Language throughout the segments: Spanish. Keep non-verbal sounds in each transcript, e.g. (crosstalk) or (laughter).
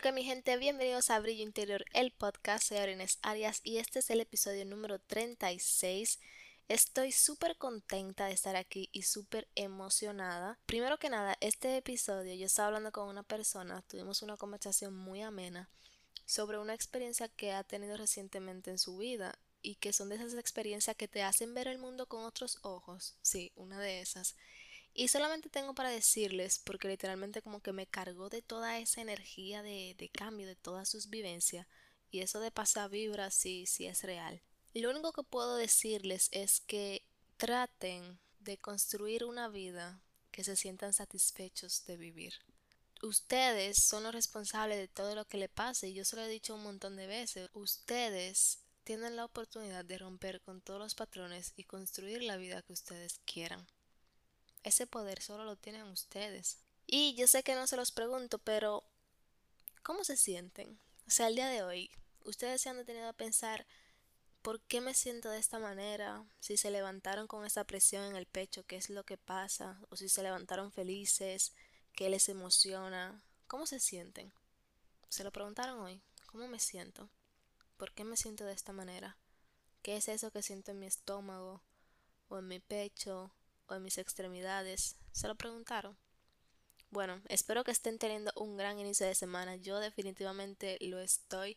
que mi gente, bienvenidos a Brillo Interior, el podcast, soy Arenes Arias y este es el episodio número 36. Estoy súper contenta de estar aquí y súper emocionada. Primero que nada, este episodio yo estaba hablando con una persona, tuvimos una conversación muy amena sobre una experiencia que ha tenido recientemente en su vida y que son de esas experiencias que te hacen ver el mundo con otros ojos. Sí, una de esas. Y solamente tengo para decirles, porque literalmente como que me cargó de toda esa energía de, de cambio, de todas sus vivencias, y eso de pasar vibra sí, sí es real. Lo único que puedo decirles es que traten de construir una vida que se sientan satisfechos de vivir. Ustedes son los responsables de todo lo que le pase y yo se lo he dicho un montón de veces. Ustedes tienen la oportunidad de romper con todos los patrones y construir la vida que ustedes quieran. Ese poder solo lo tienen ustedes. Y yo sé que no se los pregunto, pero ¿cómo se sienten? O sea, el día de hoy, ustedes se han detenido a pensar ¿por qué me siento de esta manera? Si se levantaron con esa presión en el pecho, ¿qué es lo que pasa? O si se levantaron felices, ¿qué les emociona? ¿Cómo se sienten? ¿Se lo preguntaron hoy? ¿Cómo me siento? ¿Por qué me siento de esta manera? ¿Qué es eso que siento en mi estómago? ¿O en mi pecho? En mis extremidades? ¿Se lo preguntaron? Bueno, espero que estén teniendo un gran inicio de semana. Yo definitivamente lo estoy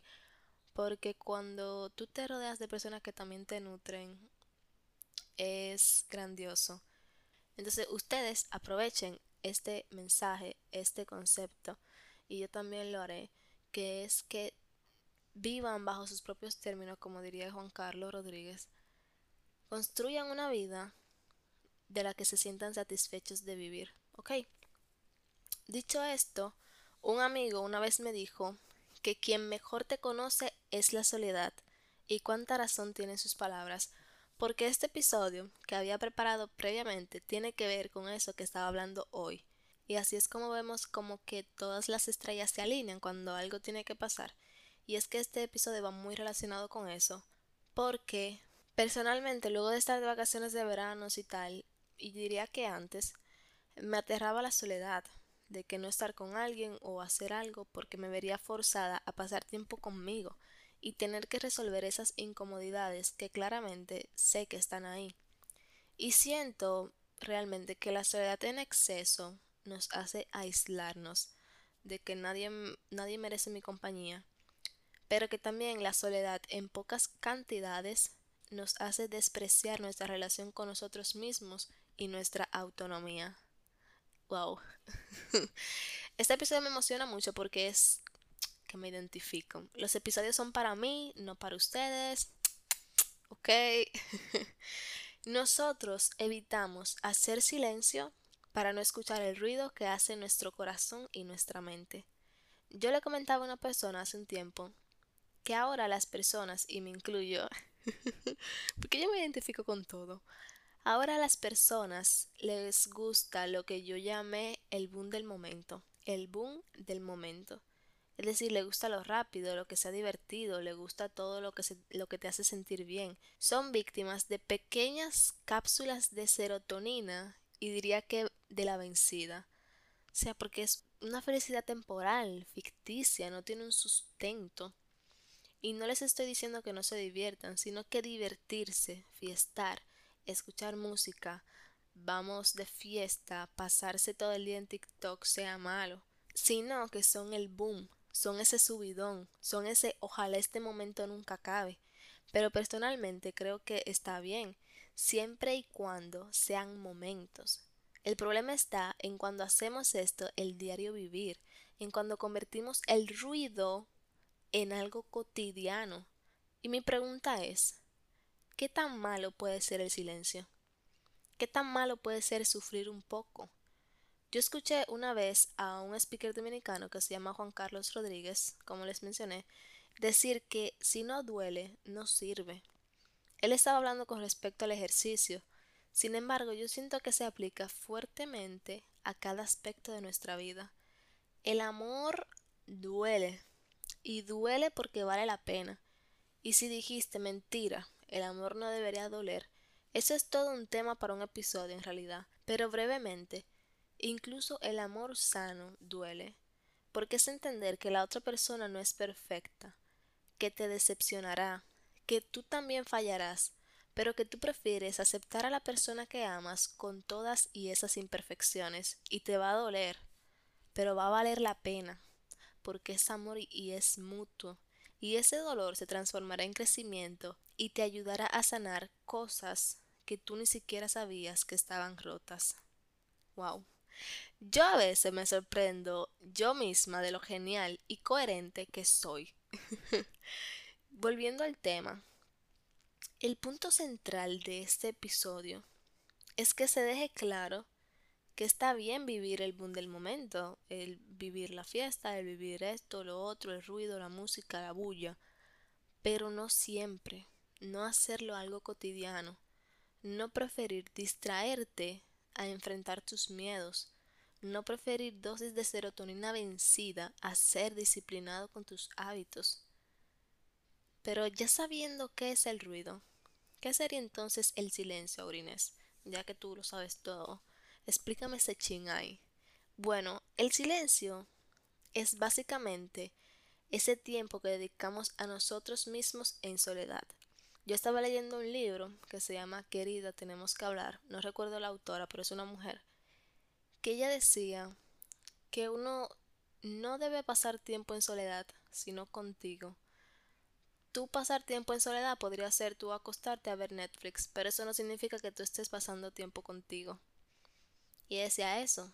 porque cuando tú te rodeas de personas que también te nutren, es grandioso. Entonces ustedes aprovechen este mensaje, este concepto, y yo también lo haré, que es que vivan bajo sus propios términos, como diría Juan Carlos Rodríguez. Construyan una vida de la que se sientan satisfechos de vivir. ¿Ok? Dicho esto, un amigo una vez me dijo que quien mejor te conoce es la soledad, y cuánta razón tienen sus palabras, porque este episodio que había preparado previamente tiene que ver con eso que estaba hablando hoy. Y así es como vemos como que todas las estrellas se alinean cuando algo tiene que pasar. Y es que este episodio va muy relacionado con eso, porque personalmente luego de estar de vacaciones de verano y tal, y diría que antes, me aterraba la soledad, de que no estar con alguien o hacer algo porque me vería forzada a pasar tiempo conmigo y tener que resolver esas incomodidades que claramente sé que están ahí. Y siento realmente que la soledad en exceso nos hace aislarnos, de que nadie, nadie merece mi compañía, pero que también la soledad en pocas cantidades nos hace despreciar nuestra relación con nosotros mismos y nuestra autonomía. Wow. (laughs) Este episodio me emociona mucho porque es que me identifico. Los episodios son para mí, no para ustedes. Ok. (laughs) Nosotros evitamos hacer silencio para no escuchar el ruido que hace nuestro corazón y nuestra mente. Yo le comentaba a una persona hace un tiempo que ahora las personas, y me incluyo, (laughs) porque yo me identifico con todo, Ahora a las personas les gusta lo que yo llamé el boom del momento, el boom del momento. Es decir, le gusta lo rápido, lo que sea divertido, le gusta todo lo que, lo que te hace sentir bien. Son víctimas de pequeñas cápsulas de serotonina y diría que de la vencida. O sea, porque es una felicidad temporal, ficticia, no tiene un sustento. Y no les estoy diciendo que no se diviertan, sino que divertirse, fiestar, escuchar música, vamos de fiesta, pasarse todo el día en TikTok sea malo, sino que son el boom, son ese subidón, son ese ojalá este momento nunca acabe. Pero personalmente creo que está bien, siempre y cuando sean momentos. El problema está en cuando hacemos esto el diario vivir, en cuando convertimos el ruido en algo cotidiano. Y mi pregunta es, ¿Qué tan malo puede ser el silencio? ¿Qué tan malo puede ser sufrir un poco? Yo escuché una vez a un speaker dominicano que se llama Juan Carlos Rodríguez, como les mencioné, decir que si no duele, no sirve. Él estaba hablando con respecto al ejercicio. Sin embargo, yo siento que se aplica fuertemente a cada aspecto de nuestra vida. El amor duele. Y duele porque vale la pena. Y si dijiste mentira, el amor no debería doler. Eso es todo un tema para un episodio en realidad, pero brevemente, incluso el amor sano duele. porque es entender que la otra persona no es perfecta, que te decepcionará, que tú también fallarás, pero que tú prefieres aceptar a la persona que amas con todas y esas imperfecciones, y te va a doler, pero va a valer la pena, porque es amor y es mutuo, y ese dolor se transformará en crecimiento y te ayudará a sanar cosas que tú ni siquiera sabías que estaban rotas. Wow. Yo a veces me sorprendo yo misma de lo genial y coherente que soy. (laughs) Volviendo al tema, el punto central de este episodio es que se deje claro que está bien vivir el boom del momento, el vivir la fiesta, el vivir esto, lo otro, el ruido, la música, la bulla, pero no siempre, no hacerlo algo cotidiano, no preferir distraerte a enfrentar tus miedos, no preferir dosis de serotonina vencida a ser disciplinado con tus hábitos. Pero ya sabiendo qué es el ruido, ¿qué sería entonces el silencio, Aurines? Ya que tú lo sabes todo, explícame ese ching ahí. Bueno, el silencio es básicamente ese tiempo que dedicamos a nosotros mismos en soledad. Yo estaba leyendo un libro que se llama Querida, tenemos que hablar. No recuerdo la autora, pero es una mujer. Que ella decía que uno no debe pasar tiempo en soledad, sino contigo. Tú pasar tiempo en soledad podría ser tú acostarte a ver Netflix, pero eso no significa que tú estés pasando tiempo contigo. Y decía eso.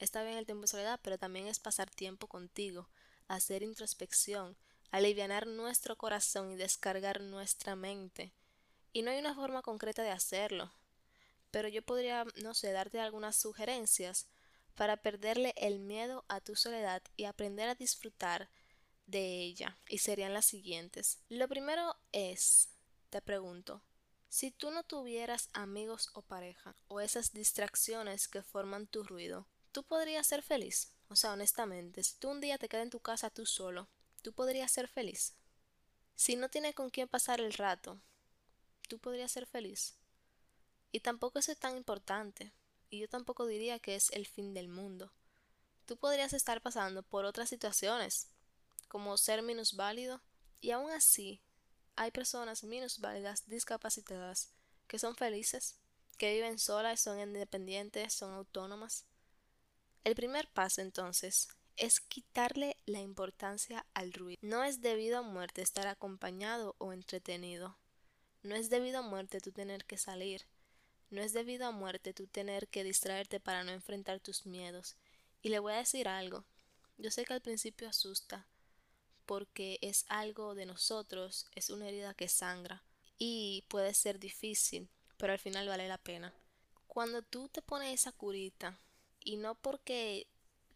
Está bien el tiempo en soledad, pero también es pasar tiempo contigo, hacer introspección, alivianar nuestro corazón y descargar nuestra mente. Y no hay una forma concreta de hacerlo. Pero yo podría, no sé, darte algunas sugerencias para perderle el miedo a tu soledad y aprender a disfrutar de ella. Y serían las siguientes. Lo primero es, te pregunto, si tú no tuvieras amigos o pareja, o esas distracciones que forman tu ruido, ¿tú podrías ser feliz? O sea, honestamente, si tú un día te quedas en tu casa tú solo, tú podrías ser feliz. Si no tienes con quién pasar el rato, tú podrías ser feliz. Y tampoco eso es tan importante. Y yo tampoco diría que es el fin del mundo. Tú podrías estar pasando por otras situaciones, como ser minusválido, y aún así hay personas minusválidas, discapacitadas, que son felices, que viven solas, son independientes, son autónomas. El primer paso entonces es quitarle la importancia al ruido. No es debido a muerte estar acompañado o entretenido. No es debido a muerte tú tener que salir. No es debido a muerte tú tener que distraerte para no enfrentar tus miedos. Y le voy a decir algo. Yo sé que al principio asusta, porque es algo de nosotros, es una herida que sangra y puede ser difícil, pero al final vale la pena. Cuando tú te pones esa curita, y no porque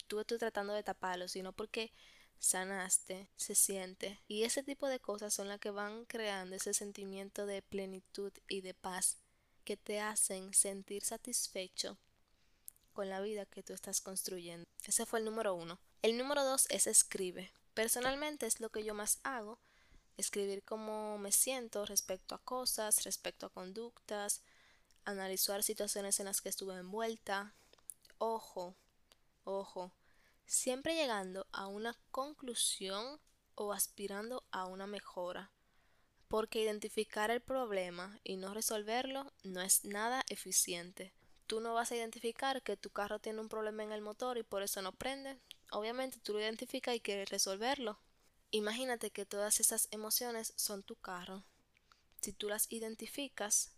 tú estás tratando de taparlo, sino porque sanaste, se siente. Y ese tipo de cosas son las que van creando ese sentimiento de plenitud y de paz que te hacen sentir satisfecho con la vida que tú estás construyendo. Ese fue el número uno. El número dos es escribe. Personalmente es lo que yo más hago. Escribir cómo me siento respecto a cosas, respecto a conductas, analizar situaciones en las que estuve envuelta. Ojo, ojo, siempre llegando a una conclusión o aspirando a una mejora, porque identificar el problema y no resolverlo no es nada eficiente. Tú no vas a identificar que tu carro tiene un problema en el motor y por eso no prende. Obviamente tú lo identificas y quieres resolverlo. Imagínate que todas esas emociones son tu carro. Si tú las identificas,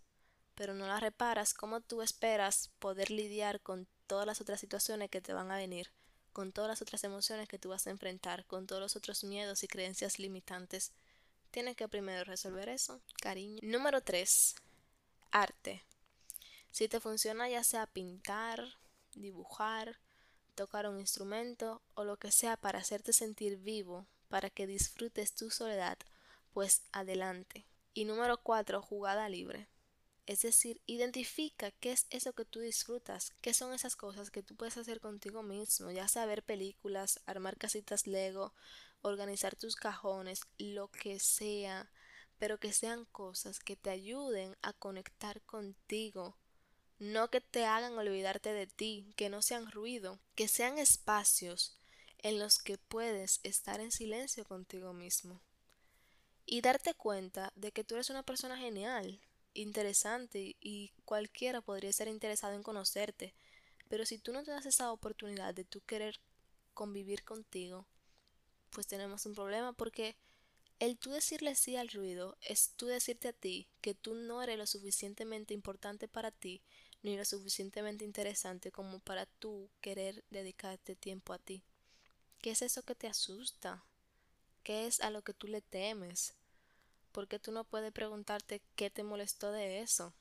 pero no las reparas, ¿cómo tú esperas poder lidiar con todas las otras situaciones que te van a venir, con todas las otras emociones que tú vas a enfrentar, con todos los otros miedos y creencias limitantes. Tienes que primero resolver eso, cariño. Número 3. Arte. Si te funciona ya sea pintar, dibujar, tocar un instrumento o lo que sea para hacerte sentir vivo, para que disfrutes tu soledad, pues adelante. Y número 4. Jugada libre. Es decir, identifica qué es eso que tú disfrutas, qué son esas cosas que tú puedes hacer contigo mismo, ya sea ver películas, armar casitas Lego, organizar tus cajones, lo que sea, pero que sean cosas que te ayuden a conectar contigo, no que te hagan olvidarte de ti, que no sean ruido, que sean espacios en los que puedes estar en silencio contigo mismo. Y darte cuenta de que tú eres una persona genial, interesante y cualquiera podría ser interesado en conocerte. Pero si tú no te das esa oportunidad de tú querer convivir contigo, pues tenemos un problema porque el tú decirle sí al ruido es tú decirte a ti que tú no eres lo suficientemente importante para ti ni lo suficientemente interesante como para tú querer dedicarte tiempo a ti. ¿Qué es eso que te asusta? ¿Qué es a lo que tú le temes? Porque tú no puedes preguntarte qué te molestó de eso.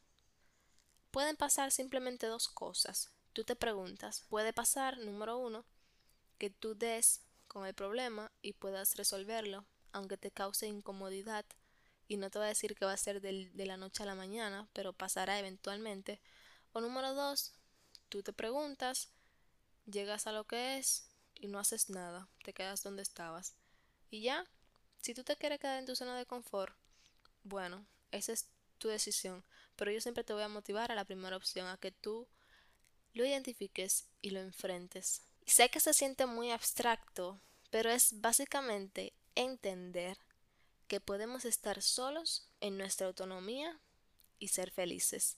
Pueden pasar simplemente dos cosas. Tú te preguntas, puede pasar, número uno, que tú des con el problema y puedas resolverlo, aunque te cause incomodidad. Y no te voy a decir que va a ser de la noche a la mañana, pero pasará eventualmente. O número dos, tú te preguntas, llegas a lo que es y no haces nada, te quedas donde estabas. Y ya, si tú te quieres quedar en tu zona de confort, bueno, esa es tu decisión, pero yo siempre te voy a motivar a la primera opción, a que tú lo identifiques y lo enfrentes. Sé que se siente muy abstracto, pero es básicamente entender que podemos estar solos en nuestra autonomía y ser felices,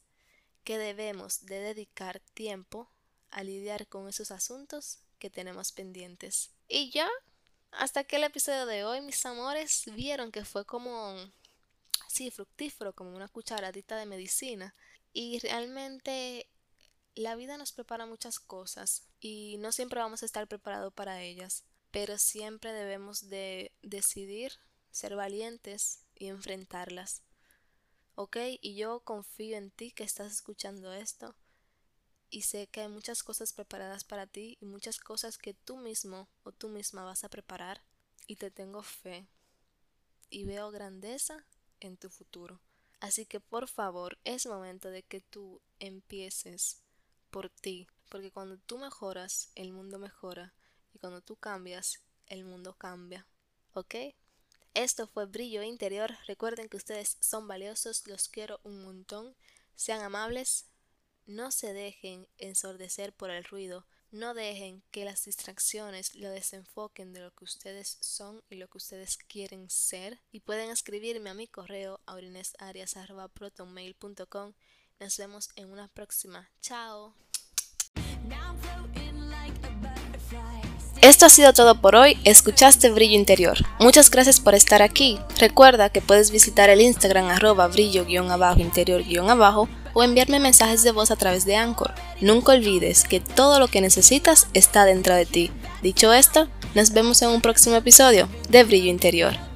que debemos de dedicar tiempo a lidiar con esos asuntos que tenemos pendientes. Y ya, hasta que el episodio de hoy, mis amores, vieron que fue como así fructífero, como una cucharadita de medicina. Y realmente la vida nos prepara muchas cosas y no siempre vamos a estar preparados para ellas, pero siempre debemos de decidir ser valientes y enfrentarlas. ¿Ok? Y yo confío en ti que estás escuchando esto y sé que hay muchas cosas preparadas para ti y muchas cosas que tú mismo o tú misma vas a preparar y te tengo fe y veo grandeza en tu futuro. Así que por favor es momento de que tú empieces por ti, porque cuando tú mejoras, el mundo mejora y cuando tú cambias, el mundo cambia. ¿Ok? Esto fue Brillo Interior. Recuerden que ustedes son valiosos, los quiero un montón. Sean amables, no se dejen ensordecer por el ruido, no dejen que las distracciones lo desenfoquen de lo que ustedes son y lo que ustedes quieren ser. Y pueden escribirme a mi correo aurinesarias.protonmail.com. Nos vemos en una próxima. Chao. Esto ha sido todo por hoy, escuchaste Brillo Interior. Muchas gracias por estar aquí. Recuerda que puedes visitar el Instagram arroba brillo-interior-abajo o enviarme mensajes de voz a través de Anchor. Nunca olvides que todo lo que necesitas está dentro de ti. Dicho esto, nos vemos en un próximo episodio de Brillo Interior.